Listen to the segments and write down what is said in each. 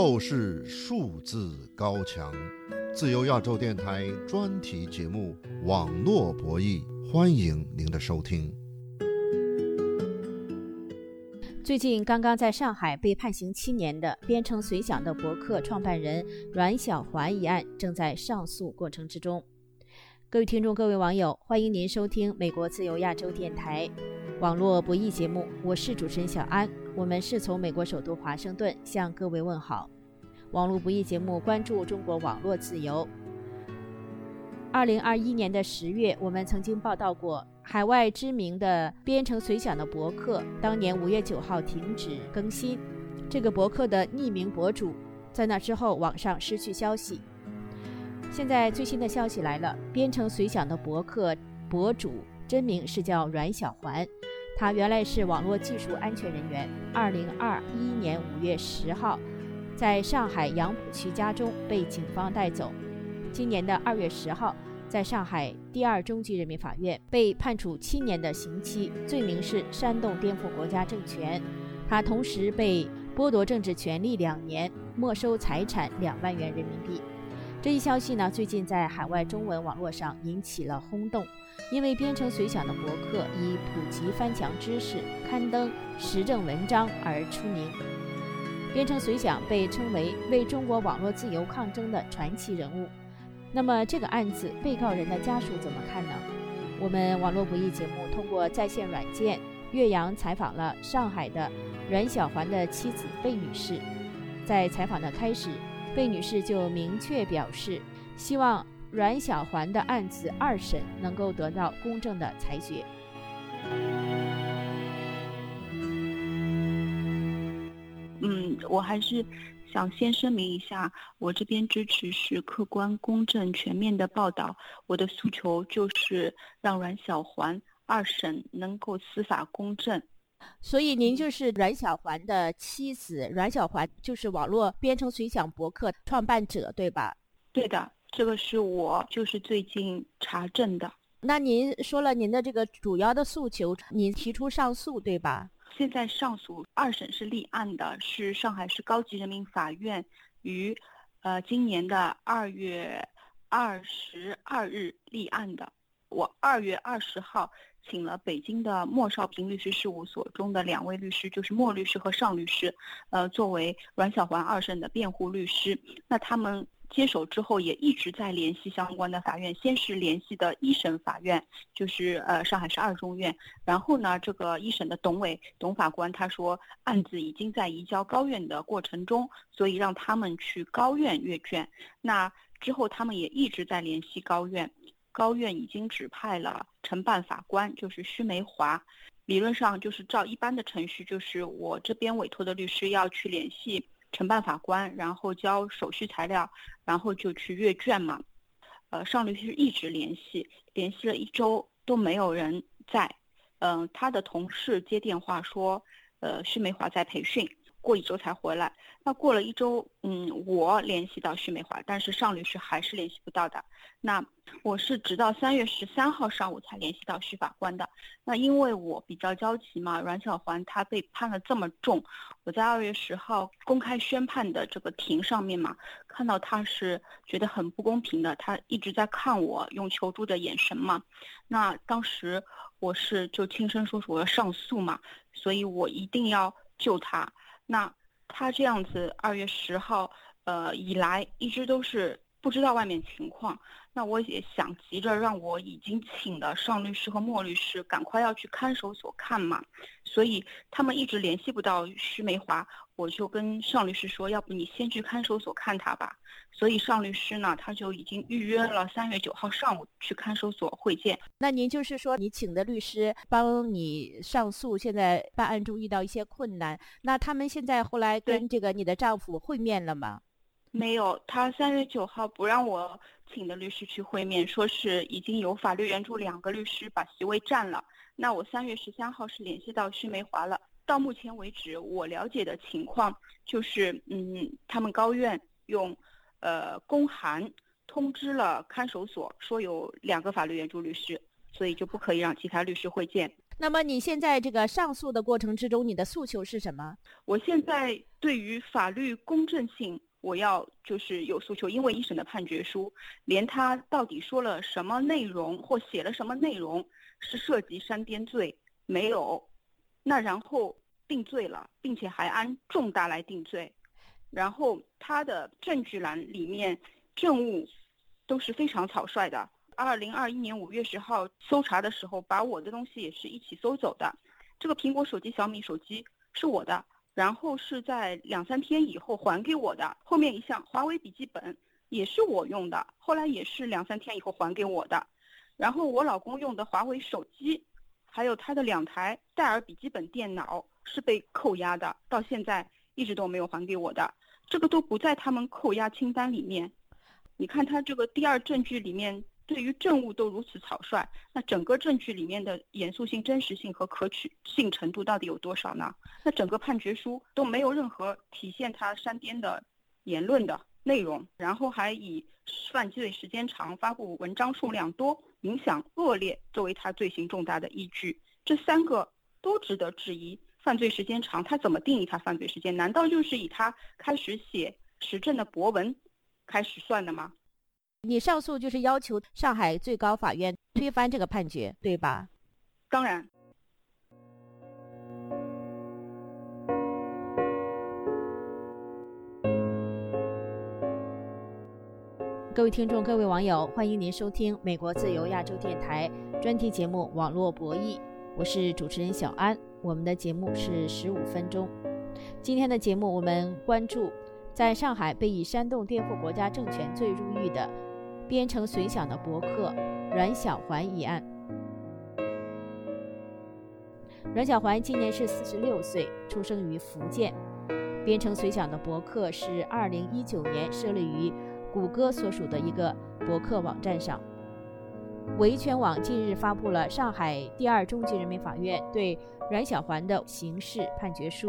透视数字高墙，自由亚洲电台专题节目《网络博弈》，欢迎您的收听。最近刚刚在上海被判刑七年的编程随想的博客创办人阮小环一案，正在上诉过程之中。各位听众、各位网友，欢迎您收听美国自由亚洲电台网络博弈节目，我是主持人小安。我们是从美国首都华盛顿向各位问好。网络博弈节目关注中国网络自由。二零二一年的十月，我们曾经报道过海外知名的编程随想的博客，当年五月九号停止更新。这个博客的匿名博主在那之后网上失去消息。现在最新的消息来了，编程随想的博客博主真名是叫阮小环，他原来是网络技术安全人员。二零二一年五月十号，在上海杨浦区家中被警方带走。今年的二月十号，在上海第二中级人民法院被判处七年的刑期，罪名是煽动颠覆国家政权。他同时被剥夺政治权利两年，没收财产两万元人民币。这一消息呢，最近在海外中文网络上引起了轰动，因为编程随想的博客以普及翻墙知识、刊登时政文章而出名。编程随想被称为为中国网络自由抗争的传奇人物。那么，这个案子被告人的家属怎么看呢？我们网络不易节目通过在线软件岳阳采访了上海的阮小环的妻子贝女士，在采访的开始。贝女士就明确表示，希望阮小环的案子二审能够得到公正的裁决。嗯，我还是想先声明一下，我这边支持是客观、公正、全面的报道。我的诉求就是让阮小环二审能够司法公正。所以您就是阮小环的妻子，阮小环就是网络编程随想博客创办者，对吧？对的，这个是我就是最近查证的。那您说了您的这个主要的诉求，您提出上诉，对吧？现在上诉二审是立案的，是上海市高级人民法院于呃今年的二月二十二日立案的。我二月二十号。请了北京的莫少平律师事务所中的两位律师，就是莫律师和尚律师，呃，作为阮小环二审的辩护律师。那他们接手之后，也一直在联系相关的法院。先是联系的一审法院，就是呃上海市二中院。然后呢，这个一审的董伟董法官他说，案子已经在移交高院的过程中，所以让他们去高院阅卷。那之后，他们也一直在联系高院。高院已经指派了承办法官，就是徐梅华。理论上就是照一般的程序，就是我这边委托的律师要去联系承办法官，然后交手续材料，然后就去阅卷嘛。呃，尚律师一直联系，联系了一周都没有人在。嗯，他的同事接电话说，呃，徐梅华在培训。过一周才回来，那过了一周，嗯，我联系到徐美华，但是尚律师还是联系不到的。那我是直到三月十三号上午才联系到徐法官的。那因为我比较焦急嘛，阮小环他被判了这么重，我在二月十号公开宣判的这个庭上面嘛，看到他是觉得很不公平的，他一直在看我用求助的眼神嘛。那当时我是就轻声说说我要上诉嘛，所以我一定要救他。那他这样子，二月十号，呃，以来一直都是不知道外面情况。那我也想急着让我已经请的尚律师和莫律师赶快要去看守所看嘛，所以他们一直联系不到徐梅华，我就跟尚律师说，要不你先去看守所看他吧。所以尚律师呢，他就已经预约了三月九号上午去看守所会见。那您就是说，你请的律师帮你上诉，现在办案中遇到一些困难，那他们现在后来跟这个你的丈夫会面了吗？没有，他三月九号不让我请的律师去会面，说是已经有法律援助两个律师把席位占了。那我三月十三号是联系到徐梅华了。到目前为止，我了解的情况就是，嗯，他们高院用，呃，公函通知了看守所，说有两个法律援助律师，所以就不可以让其他律师会见。那么你现在这个上诉的过程之中，你的诉求是什么？我现在对于法律公正性，我要就是有诉求，因为一审的判决书连他到底说了什么内容或写了什么内容是涉及煽颠罪没有，那然后定罪了，并且还按重大来定罪，然后他的证据栏里面证物都是非常草率的。二零二一年五月十号搜查的时候，把我的东西也是一起搜走的。这个苹果手机、小米手机是我的，然后是在两三天以后还给我的。后面一项华为笔记本也是我用的，后来也是两三天以后还给我的。然后我老公用的华为手机，还有他的两台戴尔笔记本电脑是被扣押的，到现在一直都没有还给我的。这个都不在他们扣押清单里面。你看他这个第二证据里面。对于证物都如此草率，那整个证据里面的严肃性、真实性和可取性程度到底有多少呢？那整个判决书都没有任何体现他煽颠的言论的内容，然后还以犯罪时间长、发布文章数量多、影响恶劣作为他罪行重大的依据，这三个都值得质疑。犯罪时间长，他怎么定义他犯罪时间？难道就是以他开始写时政的博文开始算的吗？你上诉就是要求上海最高法院推翻这个判决，对吧？当然。各位听众、各位网友，欢迎您收听美国自由亚洲电台专题节目《网络博弈》，我是主持人小安。我们的节目是十五分钟。今天的节目，我们关注在上海被以煽动颠覆国家政权罪入狱的。编程随想的博客阮小环一案。阮小环今年是四十六岁，出生于福建。编程随想的博客是二零一九年设立于谷歌所属的一个博客网站上。维权网近日发布了上海第二中级人民法院对阮小环的刑事判决书，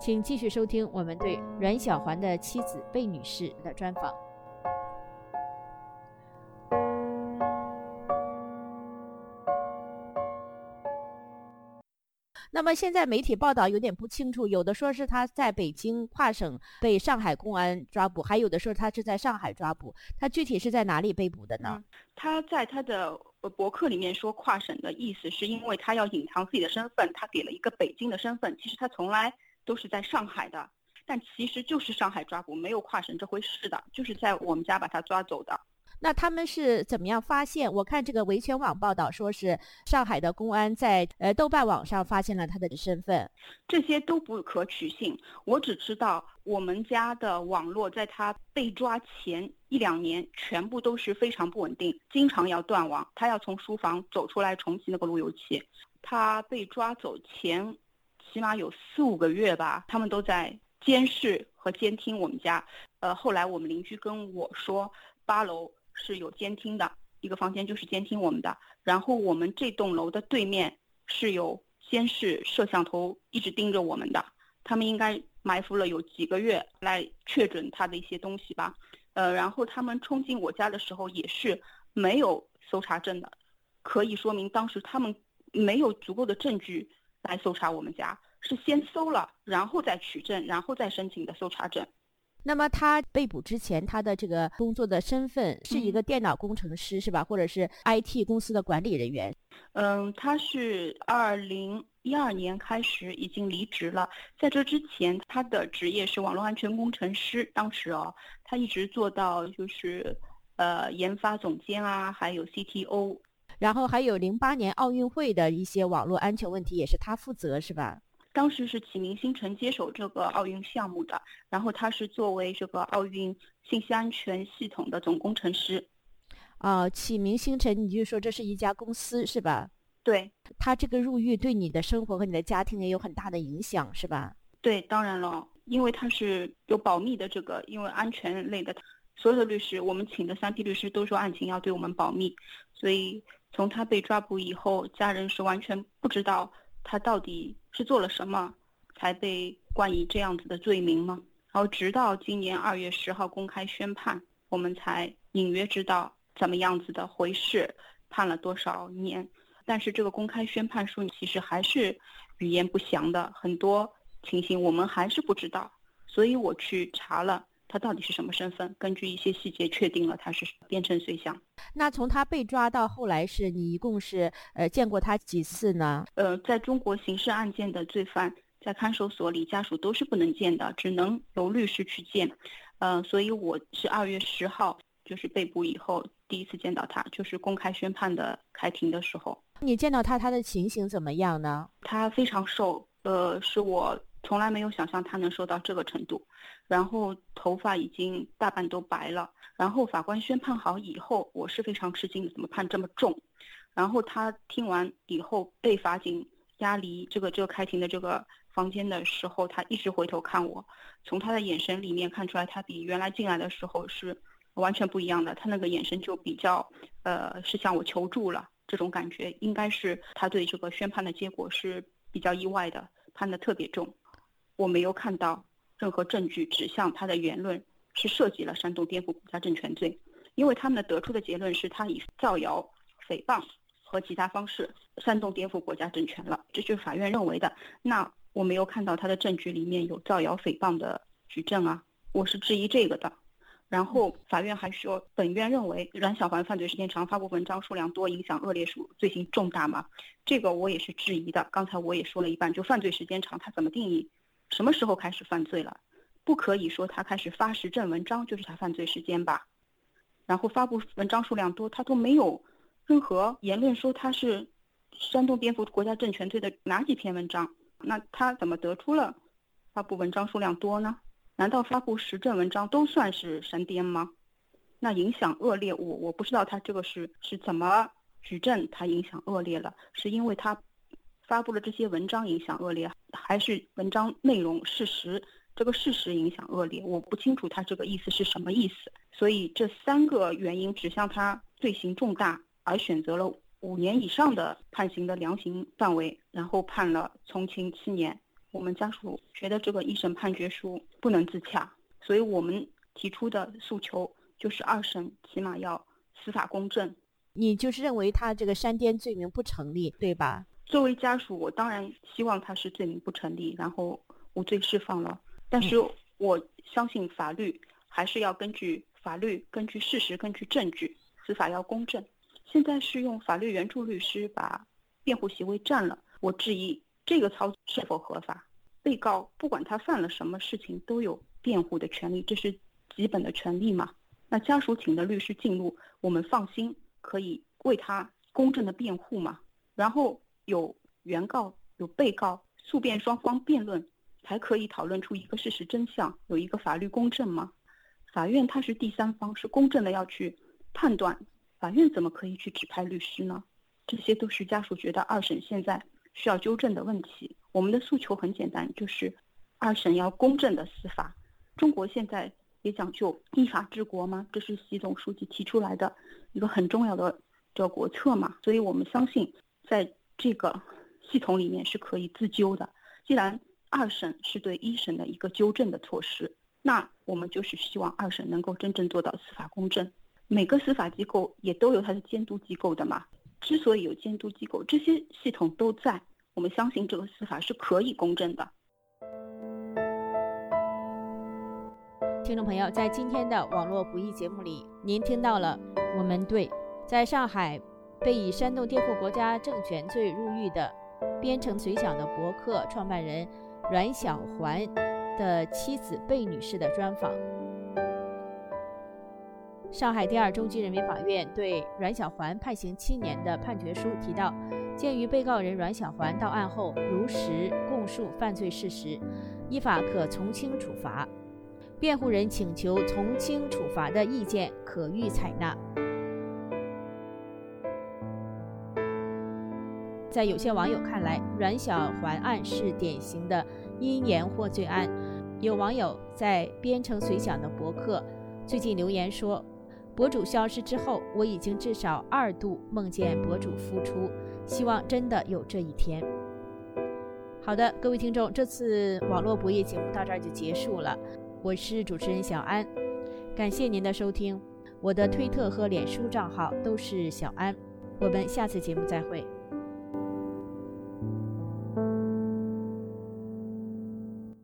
请继续收听我们对阮小环的妻子贝女士的专访。那么现在媒体报道有点不清楚，有的说是他在北京跨省被上海公安抓捕，还有的说他是在上海抓捕。他具体是在哪里被捕的呢？他在他的博客里面说跨省的意思是因为他要隐藏自己的身份，他给了一个北京的身份。其实他从来都是在上海的，但其实就是上海抓捕，没有跨省这回事的，就是在我们家把他抓走的。那他们是怎么样发现？我看这个维权网报道说是上海的公安在呃豆瓣网上发现了他的身份，这些都不可取信。我只知道我们家的网络在他被抓前一两年全部都是非常不稳定，经常要断网，他要从书房走出来重启那个路由器。他被抓走前起码有四五个月吧，他们都在监视和监听我们家。呃，后来我们邻居跟我说，八楼。是有监听的，一个房间就是监听我们的。然后我们这栋楼的对面是有监视摄像头，一直盯着我们的。他们应该埋伏了有几个月来确诊他的一些东西吧。呃，然后他们冲进我家的时候也是没有搜查证的，可以说明当时他们没有足够的证据来搜查我们家，是先搜了，然后再取证，然后再申请的搜查证。那么他被捕之前，他的这个工作的身份是一个电脑工程师，是吧？或者是 IT 公司的管理人员？嗯，他是二零一二年开始已经离职了。在这之前，他的职业是网络安全工程师。当时哦，他一直做到就是呃研发总监啊，还有 CTO。然后还有零八年奥运会的一些网络安全问题也是他负责，是吧？当时是启明星辰接手这个奥运项目的，然后他是作为这个奥运信息安全系统的总工程师。啊，启明星辰，你就说这是一家公司是吧？对。他这个入狱对你的生活和你的家庭也有很大的影响，是吧？对，当然了，因为他是有保密的这个，因为安全类的，所有的律师，我们请的三批律师都说案情要对我们保密，所以从他被抓捕以后，家人是完全不知道。他到底是做了什么，才被冠以这样子的罪名吗？然后直到今年二月十号公开宣判，我们才隐约知道怎么样子的回事，判了多少年。但是这个公开宣判书其实还是语言不详的，很多情形我们还是不知道，所以我去查了。他到底是什么身份？根据一些细节确定了他是边城随想。那从他被抓到后来，是你一共是呃见过他几次呢？呃，在中国刑事案件的罪犯在看守所里，家属都是不能见的，只能由律师去见。呃，所以我是二月十号就是被捕以后第一次见到他，就是公开宣判的开庭的时候。你见到他，他的情形怎么样呢？他非常瘦，呃，是我。从来没有想象他能瘦到这个程度，然后头发已经大半都白了。然后法官宣判好以后，我是非常吃惊的，怎么判这么重？然后他听完以后，被法警押离这个这个开庭的这个房间的时候，他一直回头看我，从他的眼神里面看出来，他比原来进来的时候是完全不一样的。他那个眼神就比较，呃，是向我求助了这种感觉，应该是他对这个宣判的结果是比较意外的，判的特别重。我没有看到任何证据指向他的言论是涉及了煽动颠覆国家政权罪，因为他们得出的结论是他以造谣、诽谤和其他方式煽动颠覆国家政权了，这就是法院认为的。那我没有看到他的证据里面有造谣诽谤的举证啊，我是质疑这个的。然后法院还说，本院认为阮小环犯罪时间长、发布文章数量多、影响恶劣属罪行重大吗？这个我也是质疑的。刚才我也说了一半，就犯罪时间长，他怎么定义？什么时候开始犯罪了？不可以说他开始发时政文章就是他犯罪时间吧？然后发布文章数量多，他都没有任何言论说他是煽动颠覆国家政权罪的哪几篇文章？那他怎么得出了发布文章数量多呢？难道发布时政文章都算是煽颠吗？那影响恶劣，我我不知道他这个是是怎么举证他影响恶劣了？是因为他？发布了这些文章影响恶劣，还是文章内容事实这个事实影响恶劣？我不清楚他这个意思是什么意思。所以这三个原因指向他罪行重大，而选择了五年以上的判刑的量刑范围，然后判了从轻七年。我们家属觉得这个一审判决书不能自洽，所以我们提出的诉求就是二审起码要司法公正。你就是认为他这个煽颠罪名不成立，对吧？作为家属，我当然希望他是罪名不成立，然后无罪释放了。但是我相信法律还是要根据法律、根据事实、根据证据，司法要公正。现在是用法律援助律师把辩护席位占了，我质疑这个操作是否合法。被告不管他犯了什么事情，都有辩护的权利，这是基本的权利嘛？那家属请的律师进入，我们放心可以为他公正的辩护嘛？然后。有原告有被告，诉辩双方辩论，才可以讨论出一个事实真相，有一个法律公正吗？法院他是第三方，是公正的要去判断，法院怎么可以去指派律师呢？这些都是家属觉得二审现在需要纠正的问题。我们的诉求很简单，就是二审要公正的司法。中国现在也讲究依法治国吗？这是习总书记提出来的一个很重要的这国策嘛。所以我们相信在。这个系统里面是可以自纠的。既然二审是对一审的一个纠正的措施，那我们就是希望二审能够真正做到司法公正。每个司法机构也都有它的监督机构的嘛。之所以有监督机构，这些系统都在，我们相信这个司法是可以公正的。听众朋友，在今天的网络不易节目里，您听到了我们对在上海。被以煽动颠覆国家政权罪入狱的编程随想的博客创办人阮小环的妻子贝女士的专访。上海第二中级人民法院对阮小环判刑七年的判决书提到，鉴于被告人阮小环到案后如实供述犯罪事实，依法可从轻处罚。辩护人请求从轻处罚的意见可予采纳。在有些网友看来，阮小环案是典型的因言获罪案。有网友在编程随想的博客最近留言说：“博主消失之后，我已经至少二度梦见博主复出，希望真的有这一天。”好的，各位听众，这次网络博弈节目到这儿就结束了。我是主持人小安，感谢您的收听。我的推特和脸书账号都是小安。我们下次节目再会。